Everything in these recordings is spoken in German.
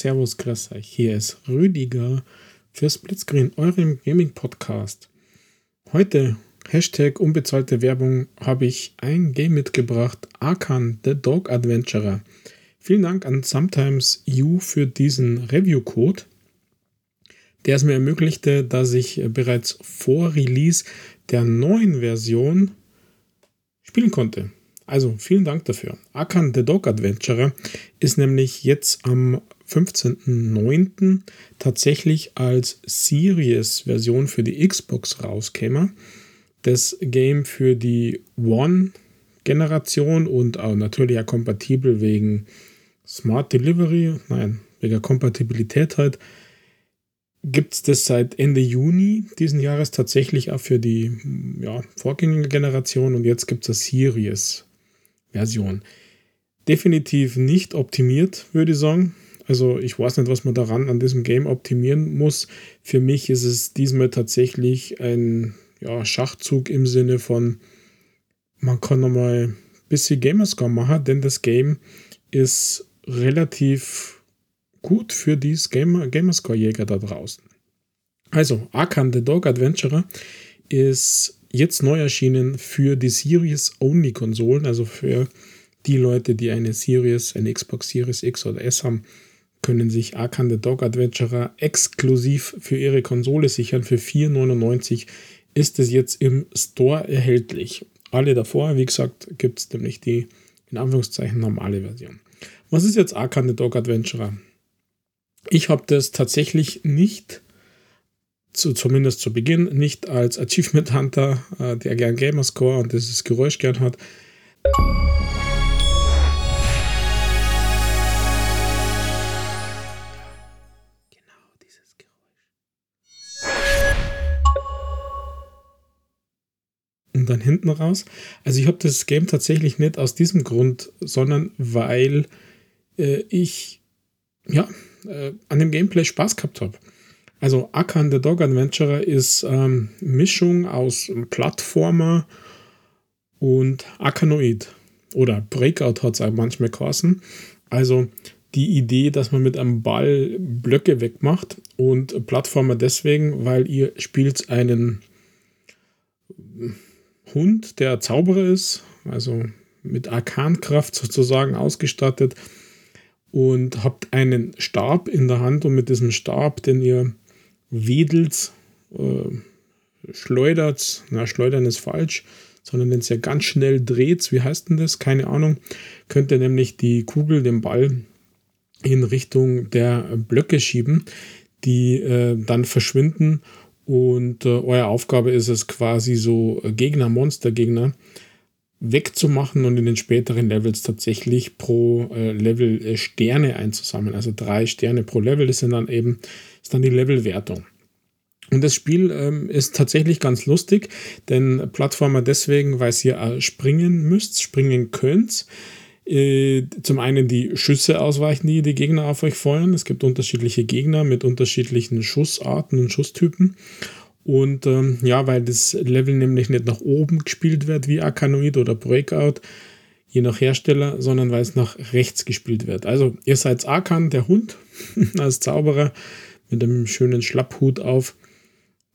Servus, grüß euch. Hier ist Rüdiger für Splitscreen, eurem Gaming-Podcast. Heute, Hashtag unbezahlte Werbung, habe ich ein Game mitgebracht, Arkan, The Dog Adventurer. Vielen Dank an Sometimes You für diesen Review-Code, der es mir ermöglichte, dass ich bereits vor Release der neuen Version spielen konnte. Also vielen Dank dafür. Akan the Dog Adventurer ist nämlich jetzt am 15.09. tatsächlich als Series-Version für die Xbox rauskäme. Das Game für die One-Generation und auch natürlich auch kompatibel wegen Smart Delivery, nein, wegen Kompatibilität halt, gibt es das seit Ende Juni diesen Jahres tatsächlich auch für die ja, Vorgängergeneration und jetzt gibt es das Series Version. Definitiv nicht optimiert, würde ich sagen. Also ich weiß nicht, was man daran an diesem Game optimieren muss. Für mich ist es diesmal tatsächlich ein ja, Schachzug im Sinne von, man kann nochmal ein bisschen Gamerscore machen, denn das Game ist relativ gut für dieses Gamer Gamerscore-Jäger da draußen. Also, Arkan the Dog Adventurer ist jetzt neu erschienen für die Series-Only-Konsolen, also für die Leute, die eine Series, eine Xbox Series X oder S haben, können sich Arkan the Dog Adventurer exklusiv für ihre Konsole sichern. Für 4,99 ist es jetzt im Store erhältlich. Alle davor, wie gesagt, gibt es nämlich die in Anführungszeichen normale Version. Was ist jetzt Arkan the Dog Adventurer? Ich habe das tatsächlich nicht zu, zumindest zu Beginn, nicht als Achievement Hunter, äh, der gern Gamerscore und dieses Geräusch gern hat. Dann hinten raus. Also ich habe das Game tatsächlich nicht aus diesem Grund, sondern weil äh, ich ja, äh, an dem Gameplay Spaß gehabt habe. Also Akan the Dog Adventurer ist ähm, Mischung aus Plattformer und Akanoid. Oder Breakout hat es auch manchmal geheißen. Also die Idee, dass man mit einem Ball Blöcke wegmacht und Plattformer deswegen, weil ihr spielt einen Hund, der Zauberer ist, also mit Arkankraft sozusagen ausgestattet und habt einen Stab in der Hand und mit diesem Stab, den ihr wedelt, äh, schleudert, na, schleudern ist falsch, sondern es ja ganz schnell dreht, wie heißt denn das? Keine Ahnung, könnt ihr nämlich die Kugel, den Ball in Richtung der Blöcke schieben, die äh, dann verschwinden und äh, eure Aufgabe ist es quasi so Gegner, Monstergegner wegzumachen und in den späteren Levels tatsächlich pro äh, Level äh, Sterne einzusammeln. Also drei Sterne pro Level, das sind dann eben ist dann die Levelwertung. Und das Spiel ähm, ist tatsächlich ganz lustig, denn Plattformer deswegen, weil ihr äh, springen müsst, springen könnt. Äh, zum einen die Schüsse ausweichen, die die Gegner auf euch feuern. Es gibt unterschiedliche Gegner mit unterschiedlichen Schussarten und Schusstypen. Und ähm, ja, weil das Level nämlich nicht nach oben gespielt wird wie Arkanoid oder Breakout, je nach Hersteller, sondern weil es nach rechts gespielt wird. Also ihr seid Arkan, der Hund, als Zauberer mit einem schönen Schlapphut auf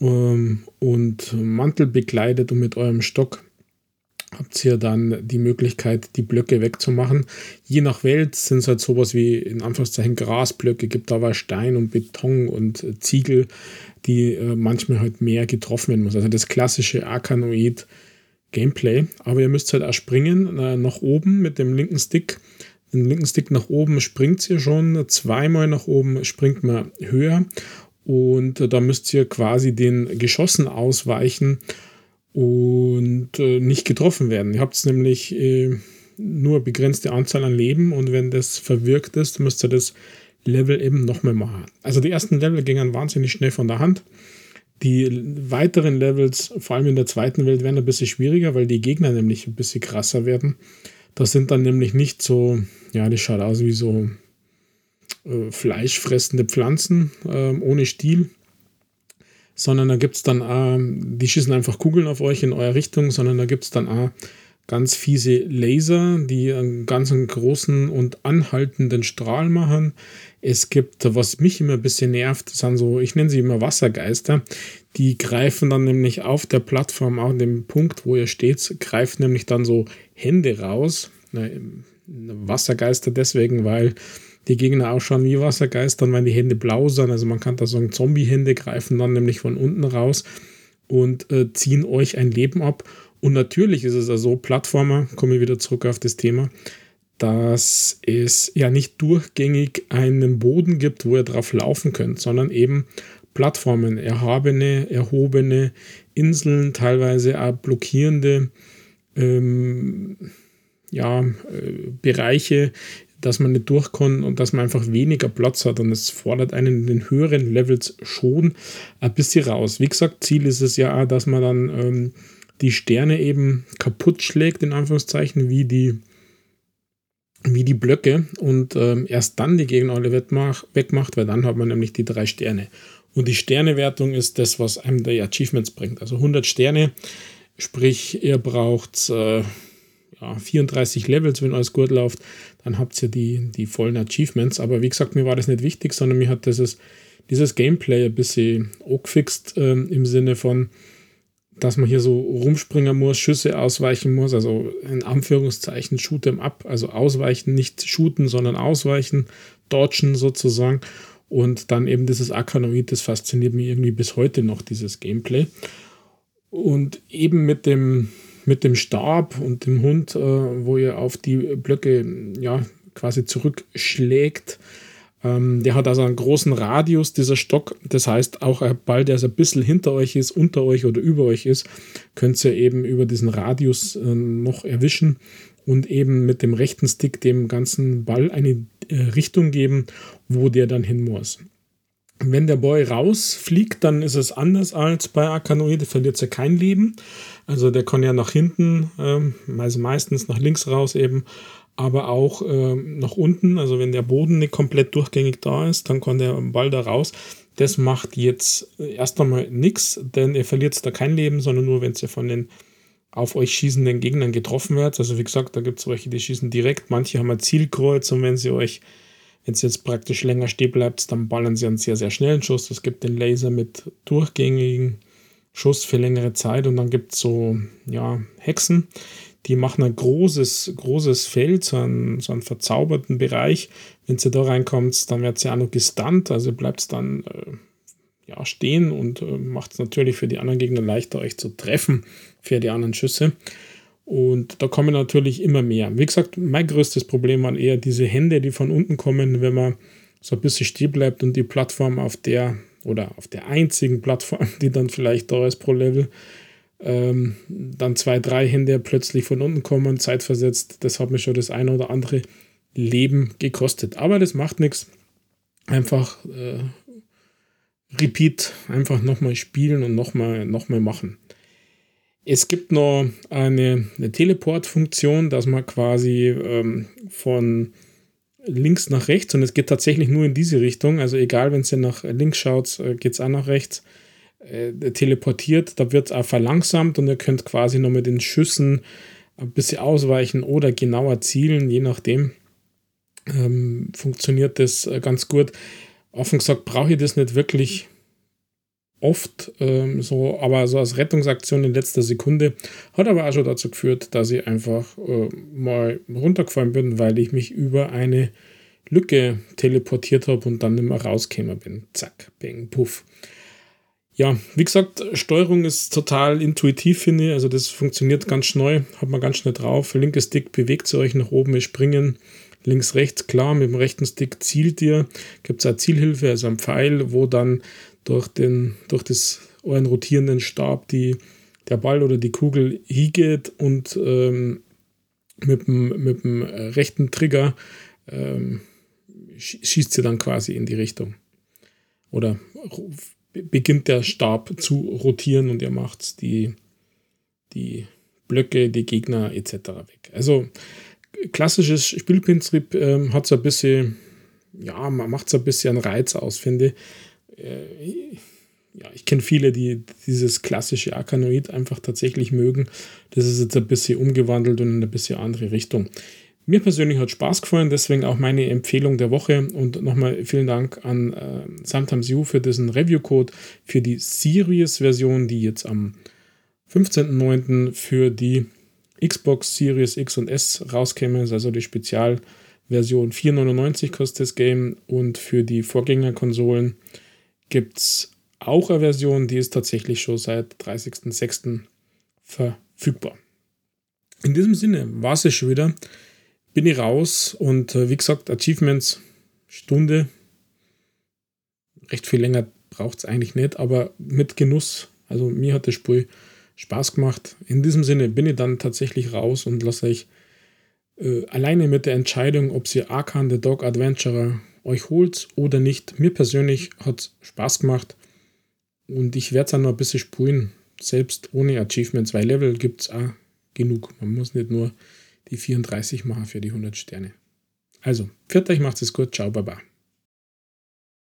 ähm, und Mantel bekleidet und mit eurem Stock habt ihr dann die Möglichkeit, die Blöcke wegzumachen. Je nach Welt sind es halt sowas wie in Anführungszeichen Grasblöcke, gibt aber Stein und Beton und Ziegel, die äh, manchmal halt mehr getroffen werden muss. Also das klassische Arkanoid Gameplay. Aber ihr müsst halt auch springen äh, nach oben mit dem linken Stick. Den linken Stick nach oben springt ihr schon, zweimal nach oben springt man höher und äh, da müsst ihr quasi den Geschossen ausweichen und äh, nicht getroffen werden. Ihr habt nämlich äh, nur begrenzte Anzahl an Leben und wenn das verwirkt ist, müsst ihr das Level eben nochmal machen. Also die ersten Level gingen wahnsinnig schnell von der Hand. Die weiteren Levels, vor allem in der zweiten Welt, werden ein bisschen schwieriger, weil die Gegner nämlich ein bisschen krasser werden. Das sind dann nämlich nicht so, ja, das schaut aus wie so äh, fleischfressende Pflanzen äh, ohne Stiel, sondern da gibt es dann, äh, die schießen einfach Kugeln auf euch in eure Richtung, sondern da gibt es dann auch ganz fiese Laser, die einen ganz großen und anhaltenden Strahl machen. Es gibt, was mich immer ein bisschen nervt, sind so, ich nenne sie immer Wassergeister. Die greifen dann nämlich auf der Plattform, auch an dem Punkt, wo ihr steht, greifen nämlich dann so Hände raus. Wassergeister deswegen, weil die Gegner ausschauen wie Wassergeister, weil die Hände blau sind. Also man kann da sagen, Zombie-Hände greifen dann nämlich von unten raus und äh, ziehen euch ein Leben ab. Und natürlich ist es also Plattformer, komme ich wieder zurück auf das Thema, dass es ja nicht durchgängig einen Boden gibt, wo ihr drauf laufen könnt, sondern eben Plattformen, erhabene, erhobene Inseln, teilweise auch blockierende ähm, ja, äh, Bereiche, dass man nicht durchkommt und dass man einfach weniger Platz hat. Und es fordert einen in den höheren Levels schon ein bisschen raus. Wie gesagt, Ziel ist es ja auch, dass man dann ähm, die Sterne eben kaputt schlägt, in Anführungszeichen, wie die, wie die Blöcke und ähm, erst dann die Gegner alle wegmacht, weil dann hat man nämlich die drei Sterne. Und die Sternewertung ist das, was einem die Achievements bringt. Also 100 Sterne, sprich, ihr braucht äh, ja, 34 Levels, wenn alles gut läuft, dann habt ihr die, die vollen Achievements. Aber wie gesagt, mir war das nicht wichtig, sondern mir hat dieses, dieses Gameplay ein bisschen angefixt äh, im Sinne von, dass man hier so rumspringen muss, Schüsse ausweichen muss, also in Anführungszeichen shoot em up, also ausweichen, nicht shooten, sondern ausweichen, dodgen sozusagen. Und dann eben dieses Akanoid, das fasziniert mich irgendwie bis heute noch, dieses Gameplay. Und eben mit dem, mit dem Stab und dem Hund, äh, wo ihr auf die Blöcke ja quasi zurückschlägt. Ähm, der hat also einen großen Radius, dieser Stock. Das heißt, auch ein Ball, der so ein bisschen hinter euch ist, unter euch oder über euch ist, könnt ihr eben über diesen Radius äh, noch erwischen und eben mit dem rechten Stick dem ganzen Ball eine äh, Richtung geben, wo der dann hin muss. Wenn der Boy rausfliegt, dann ist es anders als bei Akanoide, verliert er kein Leben. Also der kann ja nach hinten, ähm, also meistens nach links raus eben, aber auch ähm, nach unten. Also wenn der Boden nicht komplett durchgängig da ist, dann kann der Ball da raus. Das macht jetzt erst einmal nichts, denn ihr verliert da kein Leben, sondern nur, wenn ihr von den auf euch schießenden Gegnern getroffen werdet. Also wie gesagt, da gibt es welche, die schießen direkt. Manche haben ein Zielkreuz und wenn sie euch wenn es jetzt praktisch länger stehen bleibt, dann ballern sie einen sehr, sehr schnellen Schuss. Es gibt den Laser mit durchgängigen Schuss für längere Zeit und dann gibt es so, ja, Hexen, die machen ein großes, großes Feld, so einen, so einen verzauberten Bereich. Wenn sie da reinkommt, dann wird sie auch noch gestunt, also bleibt es dann äh, ja, stehen und äh, macht es natürlich für die anderen Gegner leichter, euch zu treffen für die anderen Schüsse. Und da kommen natürlich immer mehr. Wie gesagt, mein größtes Problem waren eher diese Hände, die von unten kommen, wenn man so ein bisschen stehen bleibt und die Plattform auf der oder auf der einzigen Plattform, die dann vielleicht da ist pro Level, ähm, dann zwei, drei Hände plötzlich von unten kommen, zeitversetzt. Das hat mir schon das eine oder andere Leben gekostet. Aber das macht nichts. Einfach äh, Repeat, einfach nochmal spielen und nochmal noch mal machen. Es gibt noch eine, eine Teleport-Funktion, dass man quasi ähm, von links nach rechts und es geht tatsächlich nur in diese Richtung. Also egal, wenn ihr nach links schaut, äh, geht es auch nach rechts. Äh, teleportiert, da wird es auch verlangsamt und ihr könnt quasi noch mit den Schüssen ein bisschen ausweichen oder genauer zielen, je nachdem. Ähm, funktioniert das äh, ganz gut. Offen gesagt, brauche ich das nicht wirklich oft ähm, so, aber so als Rettungsaktion in letzter Sekunde. Hat aber auch schon dazu geführt, dass ich einfach äh, mal runtergefallen bin, weil ich mich über eine Lücke teleportiert habe und dann nicht mehr rausgekommen bin. Zack, bang, puff. Ja, wie gesagt, Steuerung ist total intuitiv, finde ich. Also das funktioniert ganz schnell, hat man ganz schnell drauf. Linke Stick bewegt zu euch nach oben, springen. Links, rechts, klar, mit dem rechten Stick zielt ihr. Gibt es eine Zielhilfe, also ein Pfeil, wo dann durch, den, durch das euren rotierenden Stab die, der Ball oder die Kugel hingeht und ähm, mit, dem, mit dem rechten Trigger ähm, schießt sie dann quasi in die Richtung. Oder beginnt der Stab zu rotieren und ihr macht die, die Blöcke, die Gegner etc. weg. Also klassisches Spielprinzip ähm, hat so ein bisschen, ja, man macht so ein bisschen Reiz aus, finde. Äh, ja, ich kenne viele, die dieses klassische Arkanoid einfach tatsächlich mögen. Das ist jetzt ein bisschen umgewandelt und in eine bisschen andere Richtung. Mir persönlich hat Spaß gefallen, deswegen auch meine Empfehlung der Woche und nochmal vielen Dank an äh, Sometimes You für diesen Review-Code für die Series-Version, die jetzt am 15.09. für die Xbox Series X und S rauskäme, also die Spezialversion 4,99 kostet das Game und für die Vorgängerkonsolen gibt es auch eine Version, die ist tatsächlich schon seit 30.06. verfügbar. In diesem Sinne war es schon wieder bin ich raus und äh, wie gesagt, Achievements, Stunde. Recht viel länger braucht es eigentlich nicht, aber mit Genuss. Also mir hat das Spiel Spaß gemacht. In diesem Sinne bin ich dann tatsächlich raus und lasse euch äh, alleine mit der Entscheidung, ob ihr Arkan the Dog Adventurer euch holt oder nicht. Mir persönlich hat es Spaß gemacht und ich werde es dann noch ein bisschen spielen. Selbst ohne Achievements, weil Level gibt es auch genug. Man muss nicht nur die 34 machen für die 100 Sterne. Also, viert euch, macht es gut, ciao, baba.